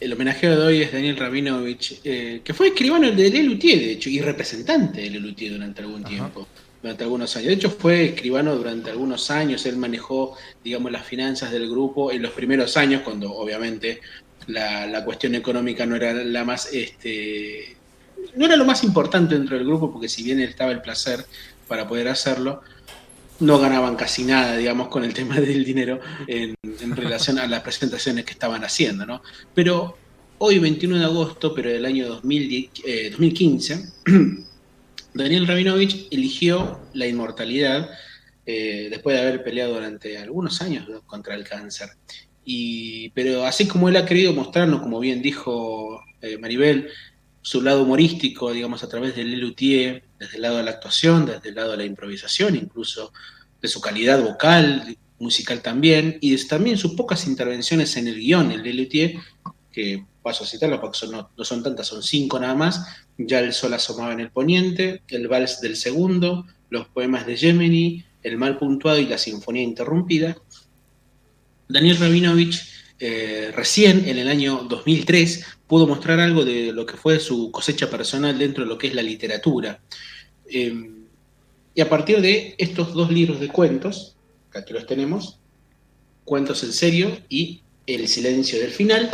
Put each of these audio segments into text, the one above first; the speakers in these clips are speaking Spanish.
el homenajeado de hoy es Daniel Rabinovich, eh, que fue escribano de Lelutier, de hecho, y representante de Lelutier durante algún tiempo, durante algunos años. De hecho, fue escribano durante algunos años, él manejó, digamos, las finanzas del grupo en los primeros años, cuando obviamente la, cuestión económica no era la más, este, no era lo más importante dentro del grupo, porque si bien él estaba el placer para poder hacerlo, no ganaban casi nada, digamos, con el tema del dinero en, relación a las presentaciones que estaban haciendo, ¿no? Pero hoy, 21 de agosto, pero del año 2015, eh, Daniel Rabinovich eligió la inmortalidad eh, después de haber peleado durante algunos años contra el cáncer. Y, pero así como él ha querido mostrarnos, como bien dijo eh, Maribel, su lado humorístico, digamos, a través del Lelutier, desde el lado de la actuación, desde el lado de la improvisación, incluso de su calidad vocal, musical también, y también sus pocas intervenciones en el guion, el Lelutier, que paso a citarlo porque no, son tantas, son cinco nada más, ya el sol asomaba en el poniente, el vals del segundo, los poemas de Gemini, el mal puntuado y la sinfonía interrumpida. Daniel Rabinovich eh, recién en el año 2003 pudo mostrar algo de lo que fue su cosecha personal dentro de lo que es la literatura. Em, y a partir de estos dos libros de cuentos, que aquí los tenemos, Cuentos en serio y El silencio del final,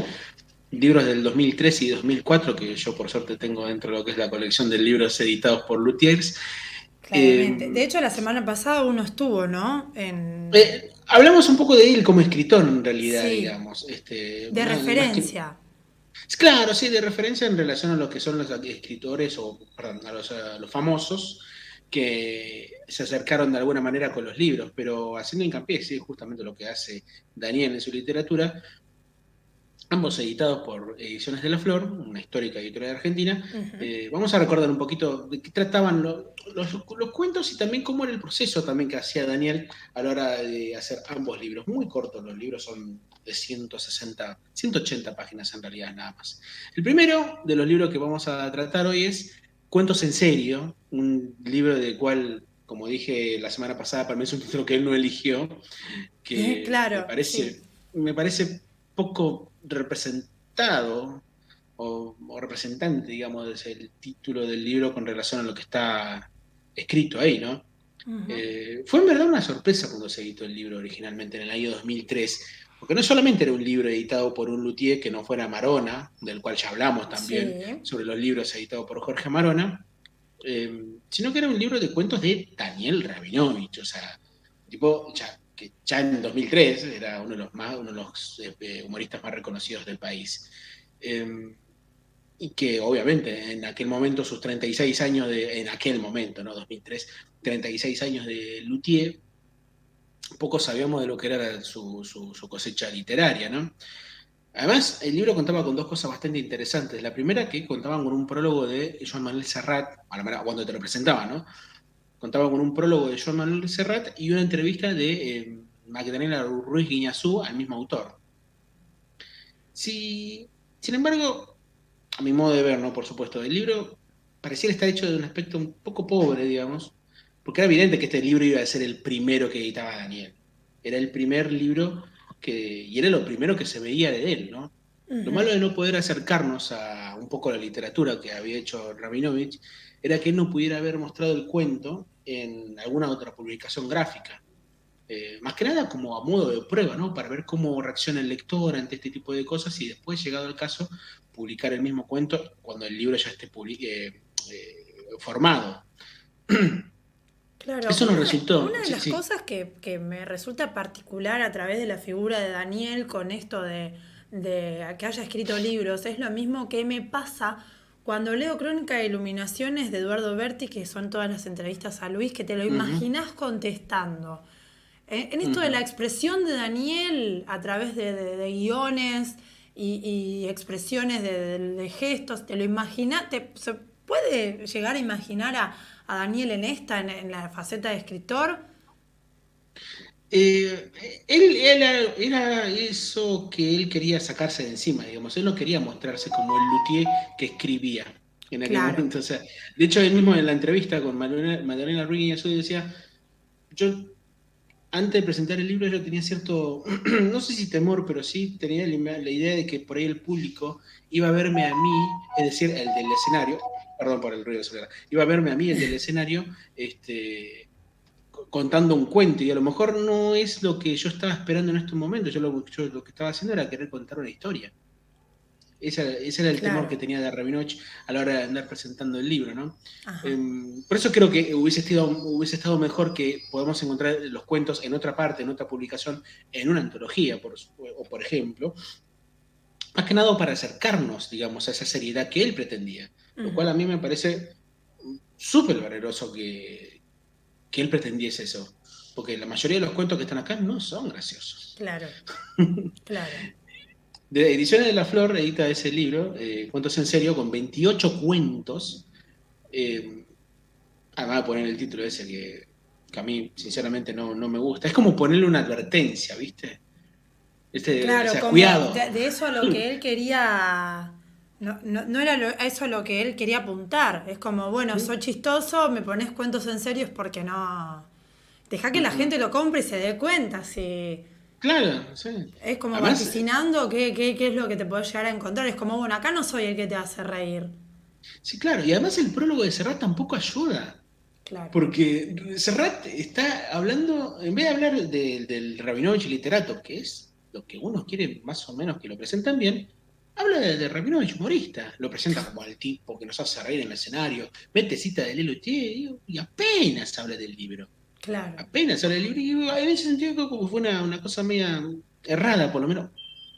libros del 2003 y 2004, que yo por suerte tengo dentro de lo que es la colección de libros editados por Luthiers. Claramente. Em, de hecho, la semana pasada uno estuvo, ¿no? En... Eh, hablamos un poco de él como escritor, en realidad, digamos. Este, de referencia. Claro, sí, de referencia en relación a lo que son los escritores o perdón, a, los, famosos que se acercaron de alguna manera con los libros, pero haciendo hincapié, sí, justamente lo que hace Daniel en su literatura, ambos editados por Ediciones de la Flor, una histórica editorial de Argentina. Eh, vamos a recordar un poquito de qué trataban los, los, cuentos y también cómo era el proceso también que hacía Daniel a la hora de hacer ambos libros. Muy cortos los libros, son de 160, 180 páginas en realidad nada más. El primero de los libros que vamos a tratar hoy es Cuentos en serio, un libro del cual, como dije la semana pasada, para mí es un título que él no eligió, que eh, claro, me, parece, me parece poco representado o, representante, digamos, del título del libro con relación a lo que está escrito ahí, ¿no? Eh, fue en verdad una sorpresa cuando se editó el libro originalmente en el año 2003, porque no solamente era un libro editado por un luthier que no fuera Marona, del cual ya hablamos también sobre los libros editados por Jorge Marona, eh, sino que era un libro de cuentos de Daniel Rabinovich, o sea, tipo, ya, que ya en 2003 era uno de los, más, uno de los eh, humoristas más reconocidos del país. Eh, y que obviamente en aquel momento, sus 36 años de, en aquel momento, ¿no? 2003, 36 años de Luthier, poco sabíamos de lo que era su, cosecha literaria, ¿no? Además, el libro contaba con dos cosas bastante interesantes. La primera, que contaban con un prólogo de Joan Manuel Serrat, cuando te lo presentaba, ¿no? Contaba con un prólogo de Joan Manuel Serrat y una entrevista de eh, Magdalena Ruiz Guiñazú al mismo autor. sin embargo, a mi modo de ver, ¿no? Por supuesto, el libro pareciera estar hecho de un aspecto un poco pobre, digamos, porque era evidente que este libro iba a ser el primero que editaba Daniel. Era el primer libro que, y era lo primero que se veía de él, ¿no? Lo malo de no poder acercarnos a un poco la literatura que había hecho Rabinovich era que él no pudiera haber mostrado el cuento en alguna otra publicación gráfica. Eh, más que nada como a modo de prueba, ¿no? Para ver cómo reacciona el lector ante este tipo de cosas y después, llegado el caso, publicar el mismo cuento cuando el libro ya esté eh, eh, formado. Claro, Eso nos resultó. Una de las cosas que, me resulta particular a través de la figura de Daniel con esto de, que haya escrito libros es lo mismo que me pasa cuando leo Crónica de Iluminaciones de Eduardo Berti, que son todas las entrevistas a Luis, que te lo imaginas contestando. Eh, en esto de la expresión de Daniel a través de, guiones y, expresiones de, gestos, te lo imaginas, se puede llegar a imaginar a, a Daniel en esta, en, la faceta de escritor? Eh, él, era eso que él quería sacarse de encima, digamos. Él no quería mostrarse como el luthier que escribía en aquel momento. de hecho, él mismo en la entrevista con Magdalena Ruiz y decía: Yo antes de presentar el libro yo tenía cierto, no sé si temor, pero sí tenía la idea de que por ahí el público iba a verme a mí, es decir, el del escenario, perdón por el ruido de soledad, iba a verme a mí, el del escenario, este, contando un cuento, y a lo mejor no es lo que yo estaba esperando en estos momentos, yo lo, yo lo que estaba haciendo era querer contar una historia. Ese, era el temor que tenía de Rabinoch a la hora de andar presentando el libro, ¿no? Em, por eso creo que hubiese estado, hubiese estado mejor que podamos encontrar los cuentos en otra parte, en otra publicación, en una antología, por, o por ejemplo, más que nada para acercarnos, digamos, a esa seriedad que él pretendía, lo cual a mí me parece súper valeroso que, que él pretendiese eso, porque la mayoría de los cuentos que están acá no son graciosos. Claro, claro. De Ediciones de la Flor edita ese libro, eh, Cuentos en Serio, con 28 cuentos. Eh, además de poner el título ese que, a mí sinceramente no, me gusta. Es como ponerle una advertencia, ¿viste? Este, claro, cuidado. De, eso a lo que él quería... No, era eso a lo que él quería apuntar. Es como, bueno, soy chistoso, me pones cuentos en serio, es porque no... Deja que la gente lo compre y se dé cuenta. Si Claro, sí. Es como vaticinando qué, qué, es lo que te puedes llegar a encontrar. Es como, bueno, acá no soy el que te hace reír. Sí, claro. Y además el prólogo de Serrat tampoco ayuda. Claro. Porque Serrat está hablando, en vez de hablar del Rabinovich literato, que es lo que uno quiere más o menos que lo presenten bien, habla de, de Rabinovich humorista. Lo presenta como al tipo que nos hace reír en el escenario, mete cita de Lelo y apenas habla del libro. Claro. Apenas sobre el libro. Y en ese sentido que fue una, cosa media errada, por lo menos.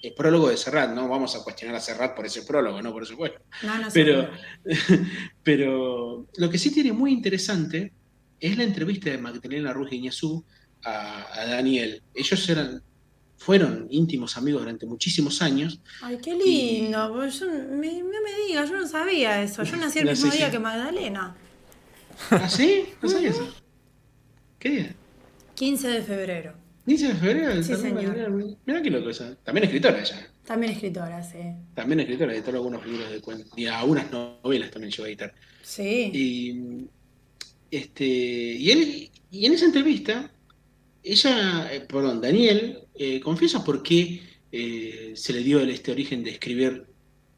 El prólogo de Serrat, no vamos a cuestionar a Serrat por ese prólogo, no por supuesto. No, no pero, pero lo que sí tiene muy interesante es la entrevista de Magdalena Ruiz Iñazú a, a Daniel. Ellos eran, fueron íntimos amigos durante muchísimos años. Ay, qué lindo. Pues no me, me digas, yo no sabía eso. Yo nací el mismo día que Magdalena. ¿Ah, sí? ¿No sabías eso? ¿Qué día? 15 de febrero. 15 de febrero. Sí, señor. Mira qué loco eso. También escritora ella. También escritora, sí. También escritora, editó algunos libros de cuentos. Y algunas novelas también llegó a editar. Sí. Y, este, y, él, y en esa entrevista, ella, eh, perdón, Daniel, eh, confiesa por qué eh, se le dio este origen de escribir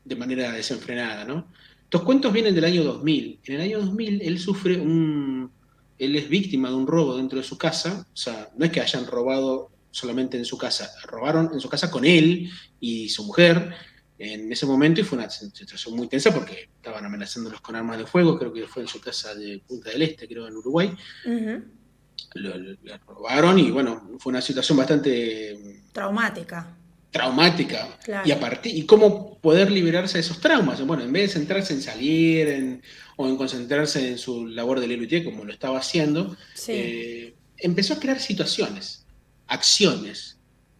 de manera desenfrenada, ¿no? Estos cuentos vienen del año 2000. En el año 2000 él sufre un, él es víctima de un robo dentro de su casa, o sea, no es que hayan robado solamente en su casa, robaron en su casa con él y su mujer en ese momento y fue una situación muy tensa porque estaban amenazándolos con armas de fuego, creo que fue en su casa de Punta del Este, creo, en Uruguay. Lo, robaron y bueno, fue una situación bastante... Traumática. Traumática. Y, a partir, y cómo poder liberarse de esos traumas. Bueno, en vez de centrarse en salir, en o en concentrarse en su labor de Lelutier, como lo estaba haciendo, eh, empezó a crear situaciones, acciones,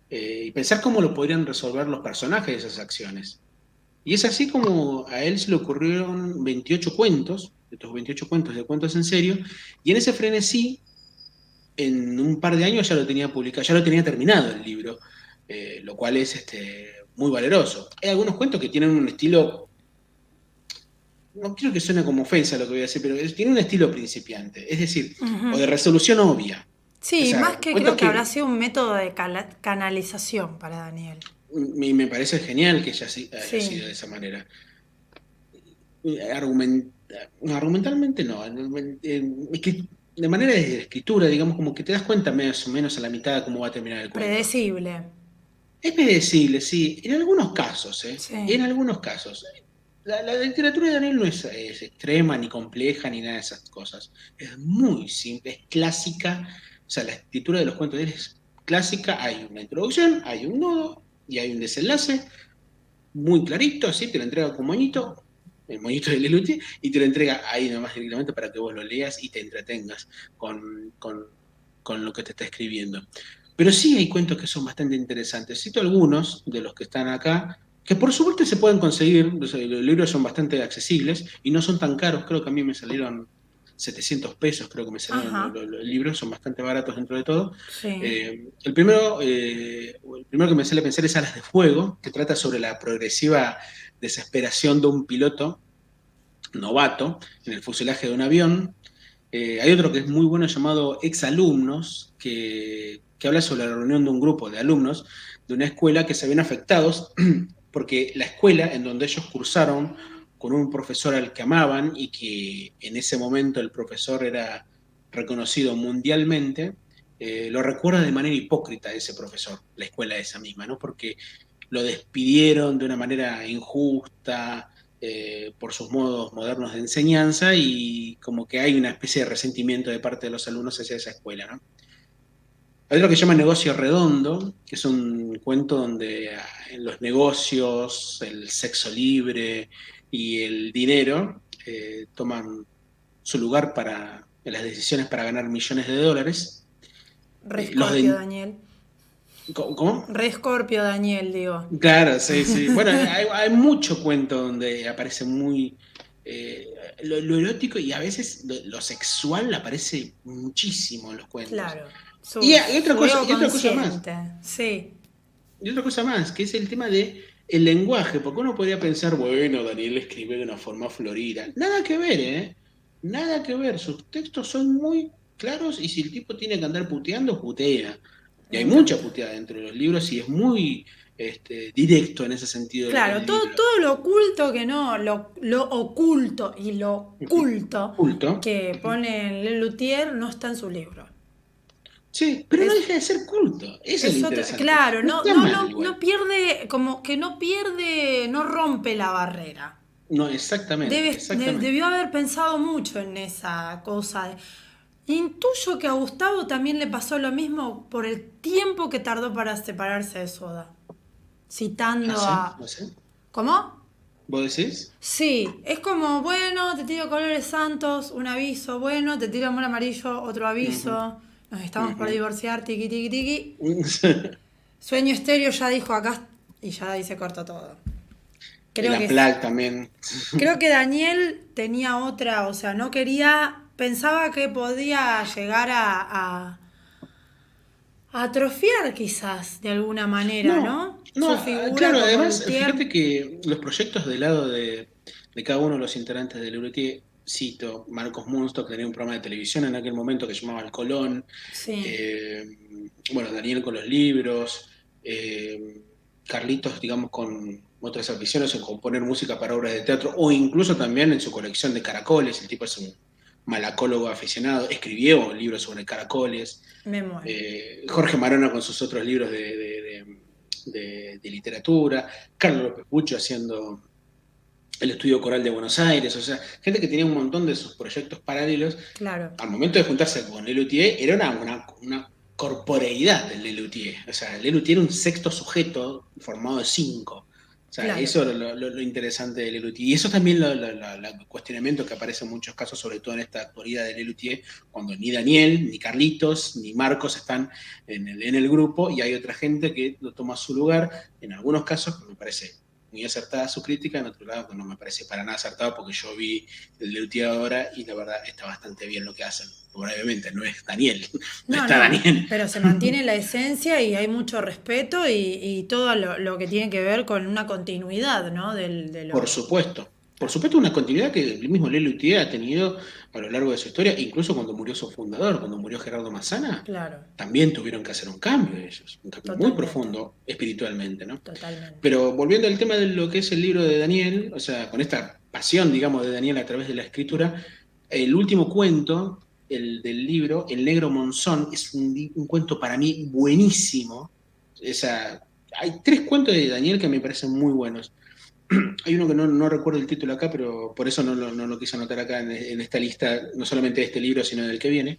eh, y pensar cómo lo podrían resolver los personajes de esas acciones. Y es así como a él se le ocurrieron 28 cuentos, estos 28 cuentos de cuentos en serio, y en ese frenesí, en un par de años ya lo tenía publicado, ya lo tenía terminado el libro, eh, lo cual es este, muy valeroso. Hay algunos cuentos que tienen un estilo no quiero que suene como ofensa lo que voy a decir, pero tiene un estilo principiante, es decir, o de resolución obvia. Sí, más que creo que, habrá sido un método de canalización para Daniel. Me, me parece genial que haya, sido de esa manera. argumentalmente no, es que de manera de escritura, digamos, como que te das cuenta más o menos a la mitad de cómo va a terminar el cuento. Predecible. Es predecible, sí, en algunos casos, ¿eh? En algunos casos la, literatura de Daniel no es, extrema, ni compleja, ni nada de esas cosas. Es muy simple, es clásica. O sea, la escritura de los cuentos de él es clásica. Hay una introducción, hay un nodo y hay un desenlace muy clarito, así te lo entrega con moñito, el moñito de Lelutier, y te lo entrega ahí nomás directamente para que vos lo leas y te entretengas con, con lo que te está escribiendo. Pero sí hay cuentos que son bastante interesantes. Cito algunos de los que están acá que por suerte se pueden conseguir, los libros son bastante accesibles y no son tan caros, creo que a mí me salieron 700 pesos, creo que me salieron los, libros, son bastante baratos dentro de todo. Eh, el, primero, eh, el primero que me sale a pensar es Alas de Fuego, que trata sobre la progresiva desesperación de un piloto novato en el fuselaje de un avión Eh, hay otro que es muy bueno llamado Exalumnos, que, que habla sobre la reunión de un grupo de alumnos de una escuela que se habían afectados porque la escuela en donde ellos cursaron con un profesor al que amaban y que en ese momento el profesor era reconocido mundialmente, eh, lo recuerda de manera hipócrita ese profesor, la escuela esa misma, ¿no? Porque lo despidieron de una manera injusta eh, por sus modos modernos de enseñanza y como que hay una especie de resentimiento de parte de los alumnos hacia esa escuela, ¿no? Hay otro que se llama Negocio Redondo, que es un cuento donde ah, en los negocios, el sexo libre y el dinero eh, toman su lugar para en las decisiones para ganar millones de dólares. Re Scorpio, Daniel. ¿Cómo? Re Scorpio, Daniel, digo. Claro, sí, sí. Bueno, hay, mucho cuento donde aparece muy eh, lo, erótico y a veces lo, sexual aparece muchísimo en los cuentos. Claro. y, otra cosa, y otra cosa más. Sí. Y otra cosa más, que es el tema de el lenguaje, porque uno podría pensar, bueno, Daniel escribe de una forma florida. Nada que ver, ¿eh? Nada que ver. Sus textos son muy claros y si el tipo tiene que andar puteando, putea. Y hay mucha puteada dentro de los libros y es muy este, directo en ese sentido. Claro, todo, todo lo oculto que no, lo, lo oculto y lo culto, que pone Lelutier no está en su libro. Sí, pero no deja de ser culto. Eso es, Claro, no, no, no, pierde, como que no pierde, no rompe la barrera. No, exactamente. exactamente. debió haber pensado mucho en esa cosa. Intuyo que a Gustavo también le pasó lo mismo por el tiempo que tardó para separarse de Soda. Citando ¿Ah, a. ¿Cómo? ¿Vos decís? Sí, es como, bueno, te tiro colores santos, un aviso, bueno, te tiro amor amarillo, otro aviso, nos estamos por divorciar, tiki, tiki, tiki. Sueño estéreo ya dijo acá y ya ahí se cortó todo. Creo la que, también. Creo que Daniel tenía otra, o sea, no quería, pensaba que podía llegar a, a, atrofiar quizás de alguna manera, ¿no? No, claro, además, fíjate que los proyectos del lado de, cada uno de los integrantes del Euroti, cito, Marcos Munsto, que tenía un programa de televisión en aquel momento que se llamaba El Colón, eh, bueno, Daniel con los libros, eh, Carlitos, digamos, con otras ambiciones en componer música para obras de teatro o incluso también en su colección de caracoles. El tipo es un malacólogo aficionado, escribió libros sobre caracoles. Eh, Jorge Marona con sus otros libros de, literatura. Carlos López Pucho haciendo el estudio coral de Buenos Aires, o sea, gente que tenía un montón de sus proyectos paralelos. Claro. Al momento de juntarse con Lelutier, era una, una, corporeidad del Lelutier. O sea, Lelutier era un sexto sujeto formado de cinco. O sea, eso es lo, interesante de Lelutier. Y eso también lo, el cuestionamiento que aparece en muchos casos, sobre todo en esta actualidad de Lelutier, cuando ni Daniel, ni Carlitos, ni Marcos están en el, en el grupo y hay otra gente que lo toma su lugar. En algunos casos, me parece muy acertada su crítica, en otro lado no me parece para nada acertado porque yo vi el Lelutier ahora y la verdad está bastante bien lo que hacen obviamente no es Daniel, no, está Daniel. Pero se mantiene la esencia y hay mucho respeto y, todo lo, que tiene que ver con una continuidad, ¿no? Del, Por supuesto. Por supuesto, una continuidad que el mismo Lelo Utier ha tenido a lo largo de su historia, incluso cuando murió su fundador, cuando murió Gerardo Massana, claro. también tuvieron que hacer un cambio ellos, un cambio muy profundo espiritualmente, ¿no? Totalmente. Pero volviendo al tema de lo que es el libro de Daniel, o sea, con esta pasión, digamos, de Daniel a través de la escritura, el último cuento el, del libro, El Negro Monzón, es un, cuento para mí buenísimo. Esa, hay tres cuentos de Daniel que me parecen muy buenos. hay uno que no, recuerdo el título acá, pero por eso no, lo quise anotar acá en, esta lista, no solamente de este libro, sino del que viene,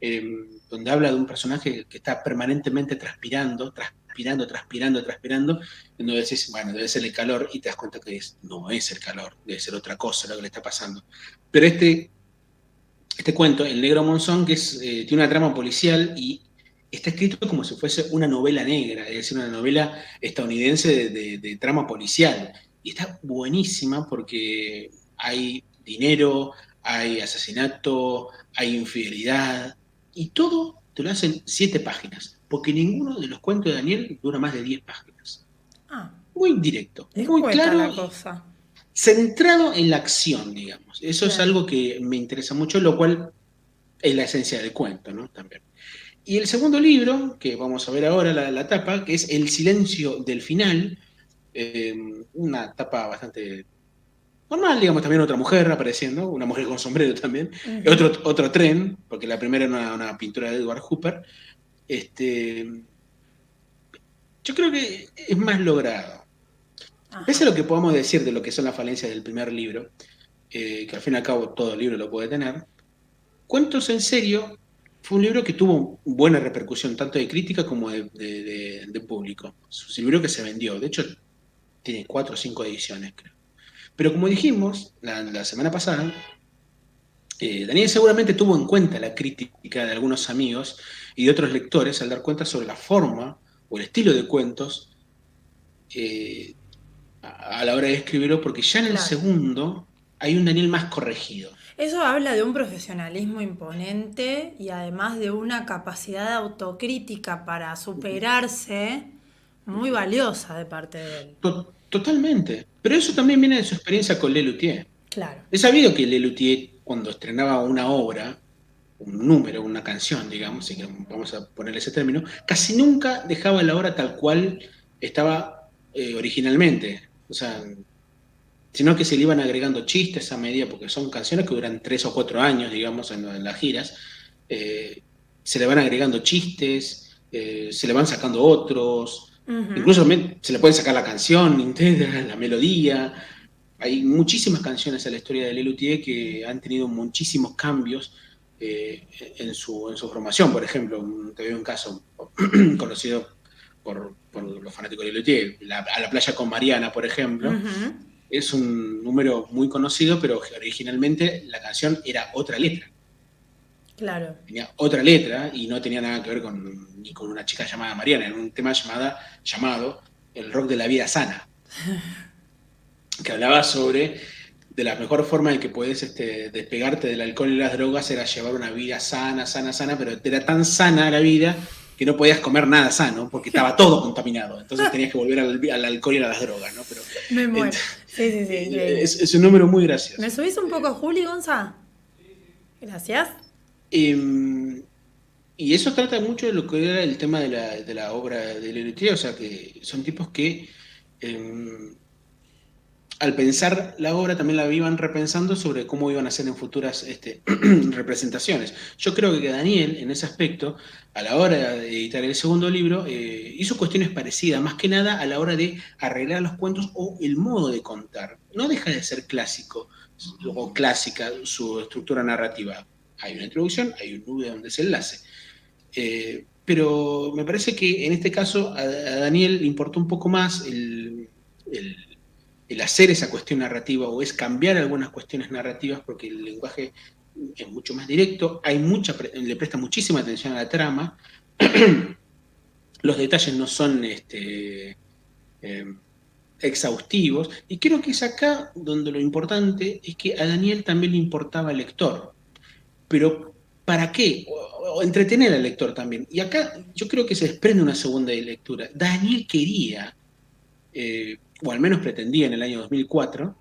em, donde habla de un personaje que está permanentemente transpirando, transpirando, transpirando, transpirando, y donde decís, bueno, debe ser el calor, y te das cuenta que no es el calor, debe ser otra cosa lo que le está pasando. Pero este este cuento, El Negro Monzón, que es, eh, tiene una trama policial y está escrito como si fuese una novela negra, es decir, una novela estadounidense de, trama policial. Y está buenísima porque hay dinero, hay asesinato, hay infidelidad, y todo te lo hacen siete páginas, porque ninguno de los cuentos de Daniel dura más de diez páginas. Ah. Muy directo, muy claro. La cosa centrado en la acción, digamos. Eso es algo que me interesa mucho, lo cual es la esencia del cuento, ¿no? También. Y el segundo libro, que vamos a ver ahora la, la tapa, que es El silencio del final, eh, una tapa bastante normal, digamos, también otra mujer apareciendo, una mujer con sombrero también, otro, otro tren, porque la primera era una, pintura de Edward Hooper. Este, yo creo que es más logrado. Pese a lo que podamos decir de lo que son las falencias del primer libro, eh, que al fin y al cabo todo libro lo puede tener, Cuentos en serio fue un libro que tuvo buena repercusión, tanto de crítica como de, público. Es un libro que se vendió, de hecho tiene cuatro o cinco ediciones, creo. Pero como dijimos la, semana pasada, eh, Daniel seguramente tuvo en cuenta la crítica de algunos amigos y de otros lectores al dar cuenta sobre la forma o el estilo de cuentos eh, a, la hora de escribirlo, porque ya en el segundo hay un Daniel más corregido. Eso habla de un profesionalismo imponente y además de una capacidad autocrítica para superarse muy valiosa de parte de él. Totalmente. Pero eso también viene de su experiencia con Lelutier. Claro. He sabido que Lelutier, cuando estrenaba una obra, un número, una canción, digamos, vamos a ponerle ese término, casi nunca dejaba la obra tal cual estaba eh, originalmente. O sea, sino que se le iban agregando chistes a medida, porque son canciones que duran tres o cuatro años, digamos, en, las giras, eh, se le van agregando chistes, eh, se le van sacando otros, incluso se le puede sacar la canción la melodía. Hay muchísimas canciones en la historia de Lelutier que han tenido muchísimos cambios eh, en, su, en su formación. Por ejemplo, te doy un caso conocido por, los fanáticos de Lelutier, A la playa con Mariana, por ejemplo es un número muy conocido, pero originalmente la canción era otra letra. Claro. Tenía otra letra y no tenía nada que ver con, ni con una chica llamada Mariana, era un tema llamada, llamado El rock de la vida sana, que hablaba sobre de la mejor forma en que puedes este, despegarte del alcohol y las drogas era llevar una vida sana, sana, sana, pero era tan sana la vida que no podías comer nada sano porque estaba todo contaminado. Entonces tenías que volver al, alcohol y a las drogas, ¿no? Pero, Me muero. Sí, sí, sí. Es, un número muy gracioso. ¿Me subís un poco a Juli, Gonza? Gracias. Em, y eso trata mucho de lo que era el tema de la, de la obra de Lelutier, o sea, que son tipos que em, al pensar la obra también la iban repensando sobre cómo iban a ser en futuras este, representaciones. Yo creo que Daniel, en ese aspecto, a la hora de editar el segundo libro, eh, hizo cuestiones parecidas, más que nada a la hora de arreglar los cuentos o el modo de contar. No deja de ser clásico o clásica su estructura narrativa. Hay una introducción, hay un nube donde se enlace. Eh, pero me parece que en este caso a, Daniel le importó un poco más el hacer esa cuestión narrativa o es cambiar algunas cuestiones narrativas porque el lenguaje es mucho más directo, hay le presta muchísima atención a la trama, los detalles no son este, eh, exhaustivos, y creo que es acá donde lo importante es que a Daniel también le importaba el lector, pero ¿para qué? O, entretener al lector también. Y acá yo creo que se desprende una segunda lectura. Daniel quería eh, o al menos pretendía en el año 2004,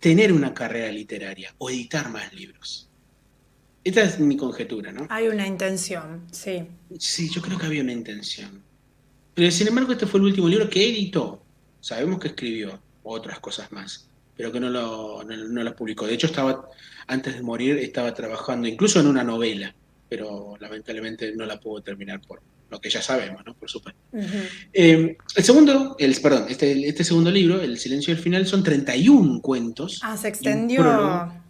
tener una carrera literaria o editar más libros. Esta es mi conjetura, ¿no? Hay una intención, sí. Sí, yo creo que había una intención. Pero sin embargo, este fue el último libro que editó. Sabemos que escribió otras cosas más, pero que no lo, no, lo publicó. De hecho, estaba, antes de morir, estaba trabajando incluso en una novela, pero lamentablemente no la pudo terminar por, lo que ya sabemos, ¿no? Por supuesto. Eh, el segundo, el, perdón, este, este, segundo libro, El silencio del final, son 31 cuentos. Ah, se extendió.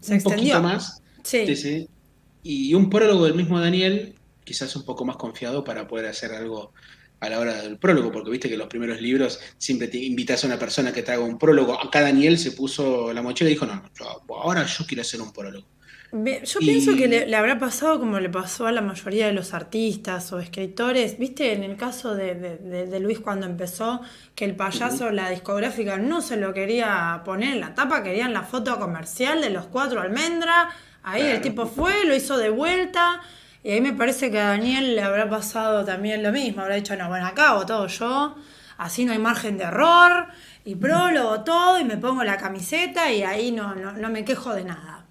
se un poquito más. Sí. Y un prólogo del mismo Daniel, quizás un poco más confiado para poder hacer algo a la hora del prólogo, porque viste que los primeros libros siempre te invitas a una persona que te haga un prólogo. Acá Daniel se puso la mochila y dijo, no, no ahora yo quiero hacer un prólogo. Yo pienso que le, habrá pasado como le pasó a la mayoría de los artistas o escritores, viste, en el caso de, Luis cuando empezó, que el payaso, la discográfica, no se lo quería poner en la tapa, querían la foto comercial de los cuatro almendras, ahí el tipo fue, lo hizo de vuelta, y ahí me parece que a Daniel le habrá pasado también lo mismo, habrá dicho, no, bueno, acá hago todo yo, así no hay margen de error, y prólogo todo, y me pongo la camiseta y ahí no, no, no me quejo de nada.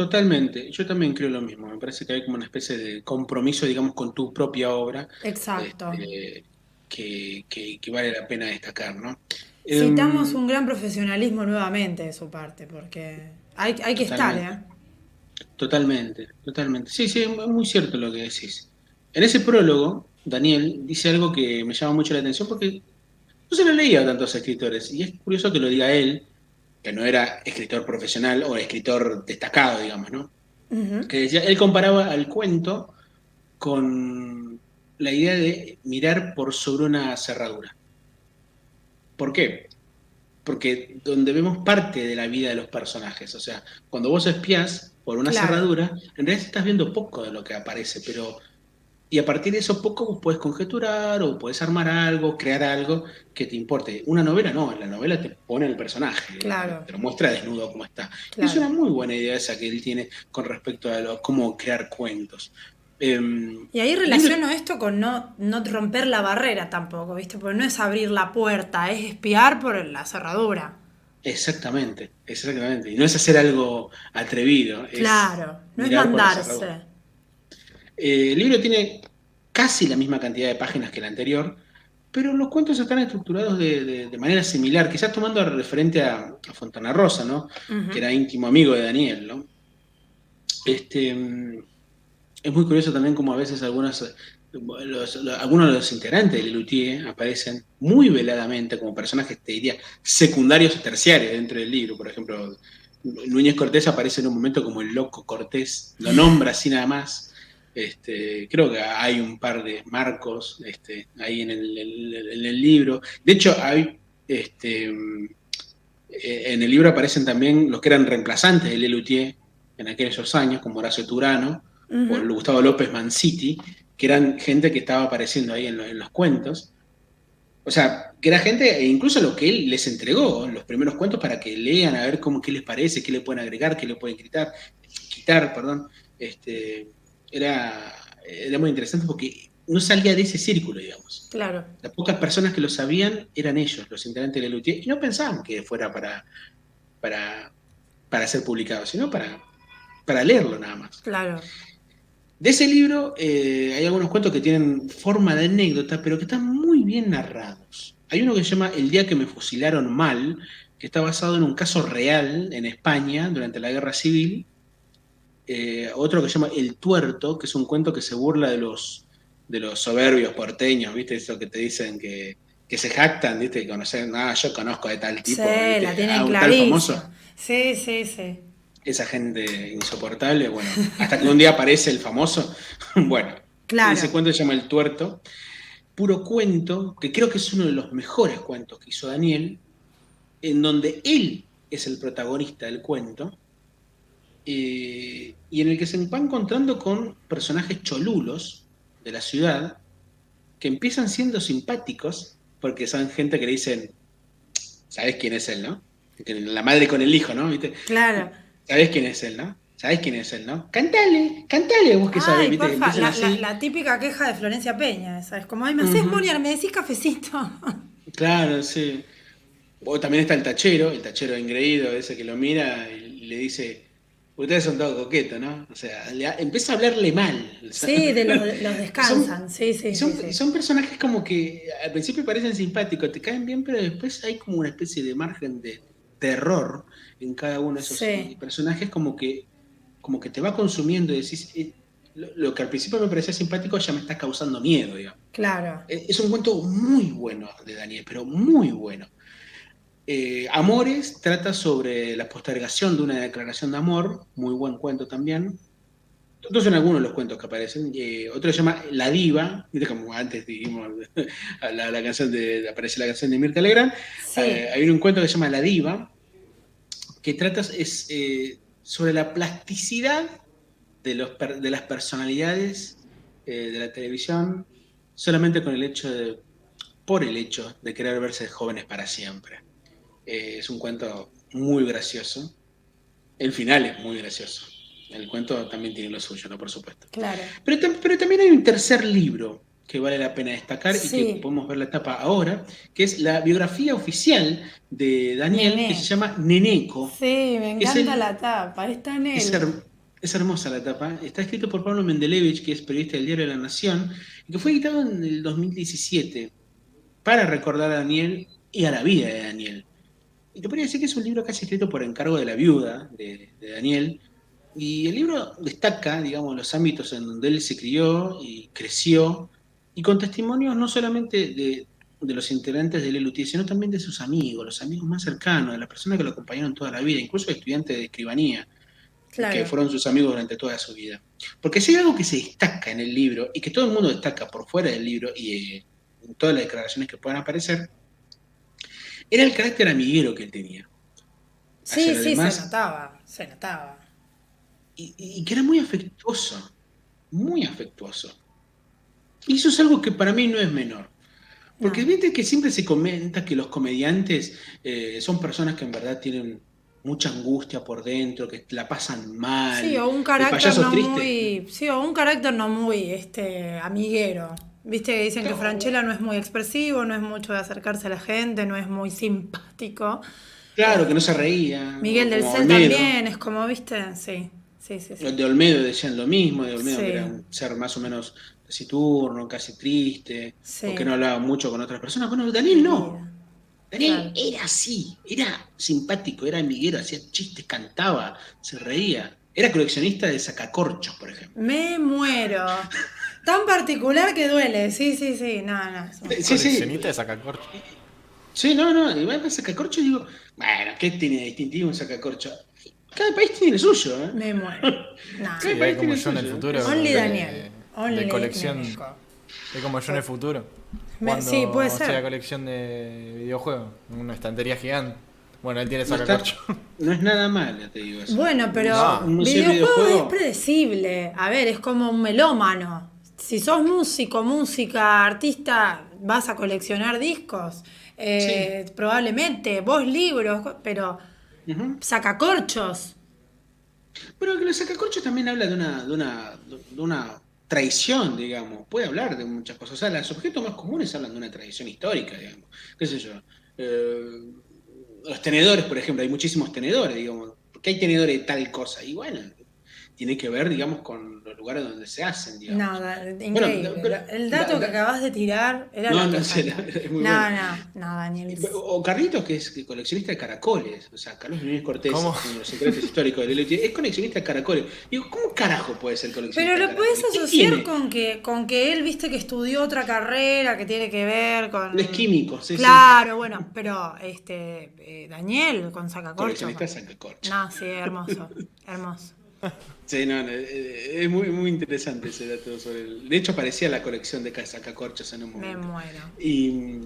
Totalmente, yo también creo lo mismo. Me parece que hay como una especie de compromiso, digamos, con tu propia obra. Exacto. Este, que, vale la pena destacar, ¿no? Citamos em, un gran profesionalismo nuevamente de su parte, porque hay, hay que estar, ¿eh? Totalmente, totalmente. Sí, sí, es muy cierto lo que decís. En ese prólogo, Daniel dice algo que me llama mucho la atención porque no se lo leía a tantos escritores. Y es curioso que lo diga él, que no era escritor profesional o escritor destacado, digamos, ¿no? Que decía, él comparaba al cuento con la idea de mirar por sobre una cerradura. ¿Por qué? Porque donde vemos parte de la vida de los personajes, o sea, cuando vos espías por una cerradura, en realidad estás viendo poco de lo que aparece, pero y a partir de eso poco vos puedes conjeturar o puedes armar algo, crear algo que te importe. Una novela no, la novela te pone el personaje, claro. te lo muestra desnudo como está. Es una muy buena idea esa que él tiene con respecto a lo, cómo crear cuentos. Em, y ahí relaciono esto con no, no romper la barrera tampoco, ¿viste? Porque no es abrir la puerta, es espiar por la cerradura. Exactamente, exactamente. Y no es hacer algo atrevido. Claro, no es mandarse. Eh, el libro tiene casi la misma cantidad de páginas que el anterior, pero los cuentos están estructurados de, manera similar, quizás tomando referente a, Fontana Rosa, ¿no? Que era íntimo amigo de Daniel, ¿no? Este, mm, es muy curioso también como a veces algunos, algunos de los integrantes de Lelutier aparecen muy veladamente como personajes, te diría, secundarios o terciarios dentro del libro. Por ejemplo, Núñez Cortés aparece en un momento como el loco Cortés, lo nombra así nada más este, creo que hay un par de marcos este, ahí en el, libro. De hecho, hay este, eh, en el libro aparecen también los que eran reemplazantes de Lelutier en aquellos años, como Horacio Turano o Gustavo López Manciti, que eran gente que estaba apareciendo ahí en, los cuentos. O sea, que era gente, e incluso lo que él les entregó, los primeros cuentos, para que lean a ver cómo qué les parece, qué le pueden agregar, qué le pueden quitar, quitar, perdón. Este, era, era muy interesante porque no salía de ese círculo, digamos. Claro. Las pocas personas que lo sabían eran ellos, los integrantes de la Lutier, y no pensaban que fuera para, para, para ser publicado, sino para, para leerlo nada más. Claro. De ese libro eh, hay algunos cuentos que tienen forma de anécdota, pero que están muy bien narrados. Hay uno que se llama El día que me fusilaron mal, que está basado en un caso real en España durante la Guerra Civil, eh, otro que se llama El Tuerto, que es un cuento que se burla de los, de los soberbios porteños, ¿viste? Eso que te dicen que, se jactan, ¿viste? Que conocen, ah, yo conozco de tal tipo. Sí, la tienen ah, Sí, sí, sí. Esa gente insoportable, bueno, hasta que un día aparece el famoso. bueno, claro. ese cuento se llama El Tuerto. Puro cuento, que creo que es uno de los mejores cuentos que hizo Daniel, en donde él es el protagonista del cuento eh, y en el que se va encontrando con personajes cholulos de la ciudad que empiezan siendo simpáticos porque son gente que le dicen, ¿sabes quién es él, no? La madre con el hijo, ¿no? ¿Viste? Claro. ¿Sabes quién es él, no? ¿Sabes quién es él, no? Cantale, cantale, vos que sabés, ¿viste? la, típica queja de Florencia Peña, ¿sabes? Como, ay, me haces uh me decís cafecito. Claro, sí. O también está el tachero, el tachero engreído, ese que lo mira y le dice, Ustedes son todos coquetos, ¿no? O sea, empieza a hablarle mal. Sí, de los, descansan, sí, sí son, sí, son, personajes como que al principio parecen simpáticos, te caen bien, pero después hay como una especie de margen de terror en cada uno de esos personajes, como que, como que te va consumiendo y decís, eh, lo, que al principio me parecía simpático ya me está causando miedo, digamos. Claro. Es un cuento muy bueno de Daniel, pero muy bueno. Eh, Amores trata sobre la postergación de una declaración de amor, muy buen cuento también. Todos son algunos de los cuentos que aparecen. Eh, otro se llama La Diva, como antes dijimos, la, canción de, aparece la canción de Mirta Legrand. Eh, hay un cuento que se llama La Diva, que trata es, sobre la plasticidad de, los, de las personalidades de la televisión, solamente con el hecho de, por el hecho de querer verse jóvenes para siempre. Eh, es un cuento muy gracioso. El final es muy gracioso. El cuento también tiene lo suyo, ¿no? Por supuesto. Claro. Pero, pero también hay un tercer libro que vale la pena destacar y que podemos ver la etapa ahora, que es la biografía oficial de Daniel, que se llama Neneco. Sí, me encanta la tapa, está en él. Es hermosa la tapa. Está escrito por Pablo Mendelevich, que es periodista del diario de la Nación, y que fue editado en el 2017 para recordar a Daniel y a la vida de Daniel. Y te podría decir que es un libro casi escrito por encargo de la viuda de, Daniel. Y el libro destaca, digamos, los ámbitos en donde él se crió y creció, y con testimonios no solamente de, los integrantes del LUT, sino también de sus amigos, los amigos más cercanos, de las personas que lo acompañaron toda la vida, incluso estudiantes de escribanía que fueron sus amigos durante toda su vida. Porque si hay algo que se destaca en el libro y que todo el mundo destaca por fuera del libro y eh, en todas las declaraciones que puedan aparecer, era el carácter amiguero que él tenía. Sí, sí, se notaba, se notaba. Y, que era muy afectuoso, muy afectuoso. Y eso es algo que para mí no es menor. Porque viste que siempre se comenta que los comediantes eh, son personas que en verdad tienen mucha angustia por dentro, que la pasan mal. Sí, o un carácter no muy, sí, o un carácter no muy este amiguero. Viste que dicen que Franchella no es muy expresivo, no es mucho de acercarse a la gente, no es muy simpático. Claro, que no se reía. Miguel del Cel también, es como, viste, sí. Sí, sí, sí. De Olmedo decían lo mismo, de Olmedo que era un ser más o menos taciturno, casi triste, o que no hablaba mucho con otras personas. Bueno, Daniel no. Daniel era así, era simpático, era amiguero, hacía chistes, cantaba, se reía. Era coleccionista de sacacorchos, por ejemplo. Me muero. Tan particular que duele, sí, sí, sí, no, no. Sí, coleccionista de sacacorchos. Sí, no, no, y va a sacacorchos y digo, bueno, ¿qué tiene de distintivo un sacacorcho? Cada país tiene el suyo, ¿eh? Me muero. No. Sí, como yo en el futuro. Only Daniel. Only de colección. Es como yo en el futuro. Cuando sí, puede ser. sea colección de videojuegos, una estantería gigante. Bueno, él tiene sacacorcho. No, es nada malo, te digo eso. Bueno, pero videojuego, es predecible. A ver, es como un melómano. Si sos músico, música, artista, vas a coleccionar discos. Eh, probablemente, vos libros, pero sacacorchos. Pero que los sacacorchos también habla de una, de una, de una traición, digamos, puede hablar de muchas cosas. O sea, los objetos más comunes hablan de una tradición histórica, digamos. ¿Qué sé yo? Eh, los tenedores, por ejemplo, hay muchísimos tenedores, digamos. porque hay tenedores de tal cosa? Y bueno, tiene que ver, digamos, con los lugares donde se hacen, digamos. Nada, increíble. el dato que acabas de tirar era no, no, es muy no, no, no, Daniel. O Carlitos, que es coleccionista de caracoles. O sea, Carlos Núñez Cortés, uno de los secretos históricos del LT, es coleccionista de caracoles. Digo, ¿cómo carajo puede ser coleccionista Pero lo puedes asociar con que, con que él, viste, que estudió otra carrera que tiene que ver con... Es químico, sí, Claro, bueno, pero este eh, Daniel con sacacorcho. Coleccionista de sacacorcho. No, sí, hermoso, hermoso. Sí, no, es muy, muy interesante ese dato sobre el... De hecho, aparecía la colección de sacacorchos en un momento. Me muero. Y,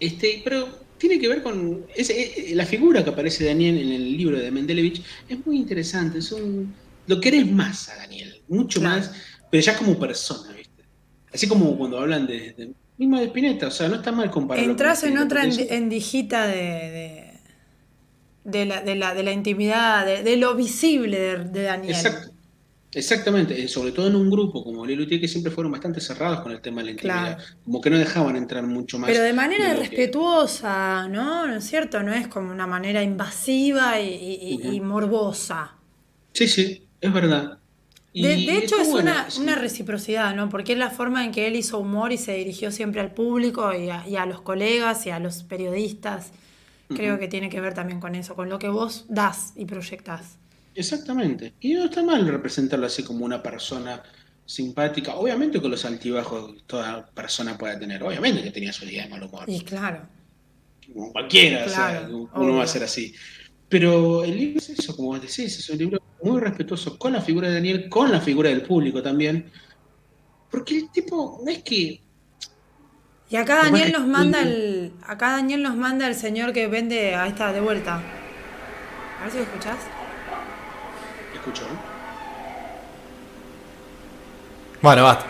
este, pero tiene que ver con... Ese, la figura que aparece Daniel en el libro de Mendelevich es muy interesante. Es un, lo querés más a Daniel, mucho más, pero ya como persona, ¿viste? Así como cuando hablan de... de mismo de Spinetta, o sea, no está mal compararlo. Entras en otra endijita de de la, de la, de la intimidad, de, lo visible de, Daniel. Exacto. Exactamente, eh, sobre todo en un grupo como Lilo y que siempre fueron bastante cerrados con el tema de la intimidad, como que no dejaban entrar mucho más. Pero de manera respetuosa, ¿no? ¿No es cierto? No es como una manera invasiva y, morbosa. Sí, sí, es verdad. de, hecho es una, una, reciprocidad, ¿no? Porque es la forma en que él hizo humor y se dirigió siempre al público y a, y a los colegas y a los periodistas. Creo que tiene que ver también con eso, con lo que vos das y proyectás. Exactamente. Y no está mal representarlo así como una persona simpática. Obviamente con los altibajos toda persona puede tener. Obviamente que tenía su día de mal humor. Y claro. Como cualquiera, uno va a ser así. Pero el libro es eso, como vos decís, es un libro muy respetuoso con la figura de Daniel, con la figura del público también. Porque el tipo, no es que y acá Daniel nos manda el. Acá Daniel nos manda el señor que vende. Ahí está, de vuelta. A ver si lo escuchás. Escucho, ¿eh? Bueno, basta.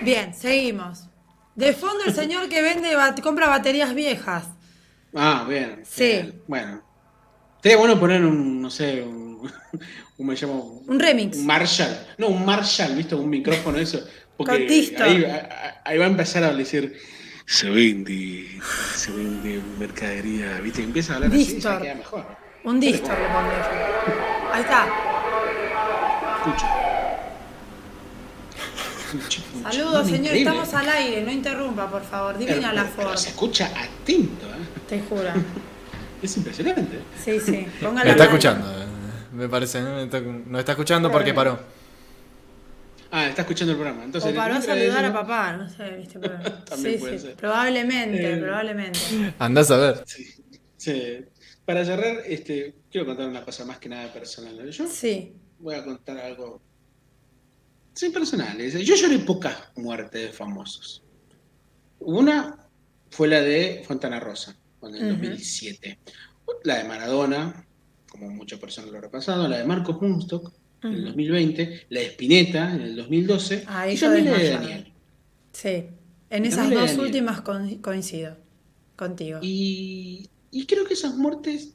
Bien, seguimos. De fondo el señor que vende, compra baterías viejas. Ah, bien. Sí. Bueno. Sería bueno poner un, no sé, un, un me llamo. Un remix. Un Marshall. No, un Marshall, ¿viste? Un micrófono, eso. Porque ahí, ahí, va a empezar a decir se vende, se vende mercadería, ¿viste? Empieza a hablar así y se queda mejor. Un distor le pondré Ahí está. escucho. Saludos, señor. Estamos al aire. No interrumpa, por favor. Dime a la forma. Se escucha atento. ¿eh? Te juro. es impresionante. Sí, sí. Póngale. Me está escuchando. Eh. Me parece. No está, escuchando porque paró. Ah, está escuchando el programa. Entonces, o paró a saludar a papá, no sé, viste. sí, sí. Probablemente, eh, probablemente. Andás a ver. Sí. Para cerrar, este, quiero contar una cosa más que nada personal. Yo sí. voy a contar algo Sí, personales. Yo lloré pocas muertes de famosos. Una fue la de Fontana Rosa, en el 2007. La de Maradona, como muchas personas lo han repasado. La de Marcos Munstock, en el 2020. La de Spinetta, en el 2012. Ah, y también la de Daniel. Sí, en esas dos últimas coincido contigo. Y, y creo que esas muertes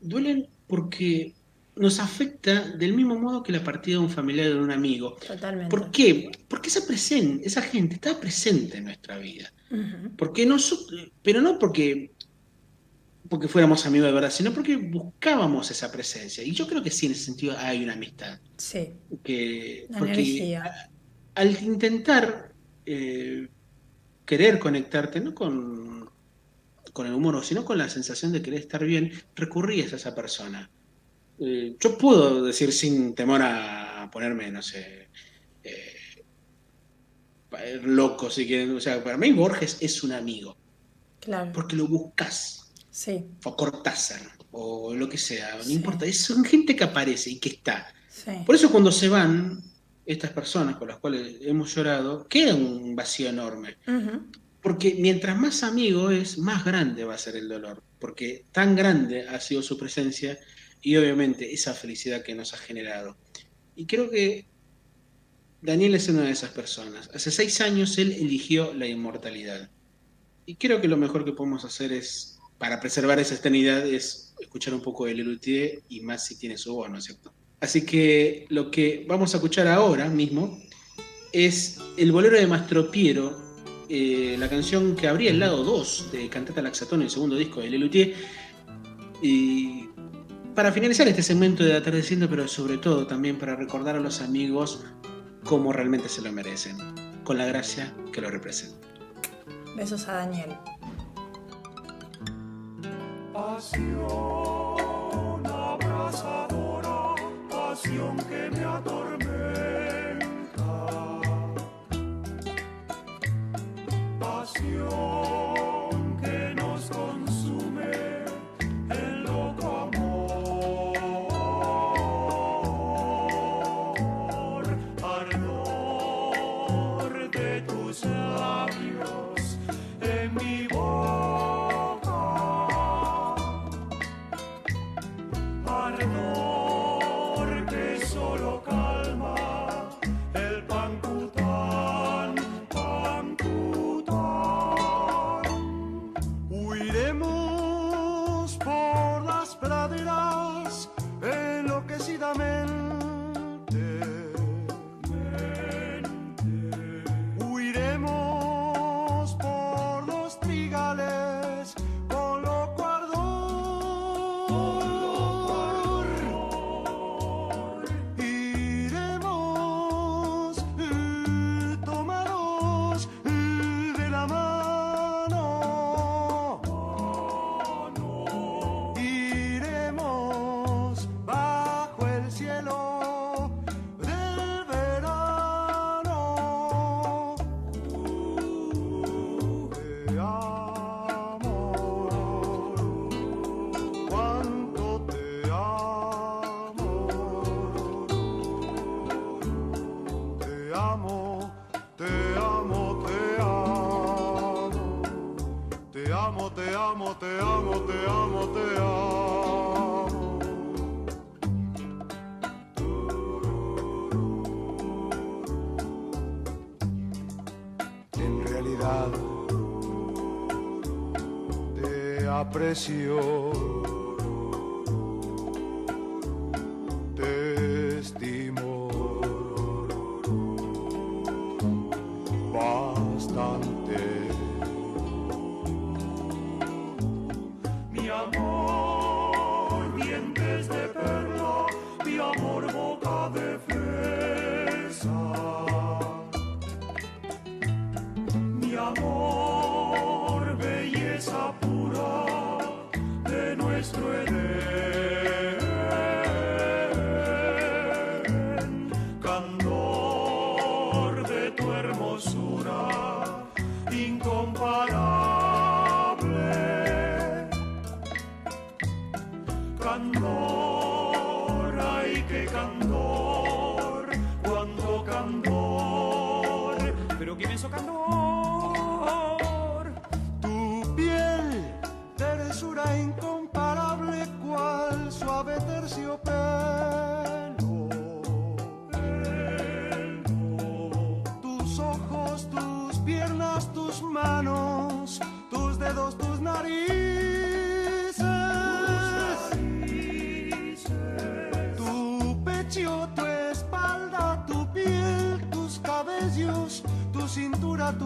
duelen porque nos afecta del mismo modo que la partida de un familiar o de un amigo. Totalmente. ¿Por qué? Porque esa, esa gente está presente en nuestra vida. porque pero no porque, porque fuéramos amigos de verdad, sino porque buscábamos esa presencia. Y yo creo que sí, en ese sentido hay una amistad. Sí. Que, porque al intentar eh, querer conectarte, no con, con el humor, sino con la sensación de querer estar bien, recurrías a esa persona. Eh, yo puedo decir sin temor a ponerme, no sé, eh, loco si quieren. O sea, para mí Borges es un amigo. Claro. Porque lo buscas. Sí. O Cortázar, o lo que sea, no importa. Es, son gente que aparece y que está. Sí. Por eso cuando se van estas personas con las cuales hemos llorado, queda un vacío enorme. Porque mientras más amigo es, más grande va a ser el dolor. Porque tan grande ha sido su presencia y obviamente esa felicidad que nos ha generado. Y creo que Daniel es una de esas personas. Hace seis años él eligió la inmortalidad. Y creo que lo mejor que podemos hacer es, para preservar esa eternidad, es escuchar un poco de Lelutier y más si tiene su voz, ¿no es cierto? Así que lo que vamos a escuchar ahora mismo es el bolero de Mastropiero, eh, la canción que abría el lado 2 de Cantata Laxatón, el segundo disco de Lelutier. Y para finalizar este segmento de Atardeciendo, pero sobre todo también para recordar a los amigos cómo realmente se lo merecen, con la gracia que lo representa. Besos a Daniel. Pasión abrazadora, pasión que me atormenta. Aprecio.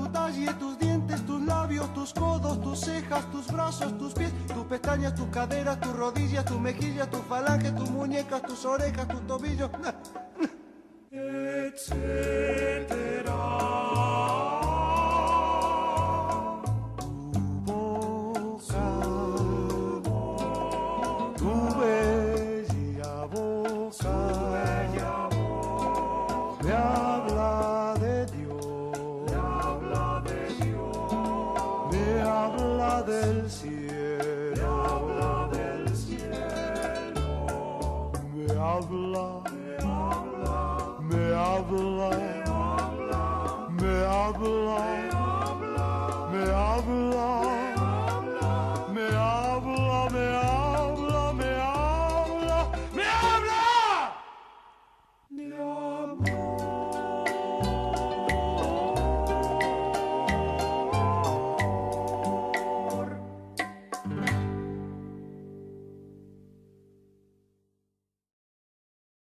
Tu talle, tus dientes, tus labios, tus codos, tus cejas, tus brazos, tus pies, tus pestañas, tus caderas, tus rodillas, tus mejillas, tus falanges, tus muñecas, tus orejas, tus tobillos.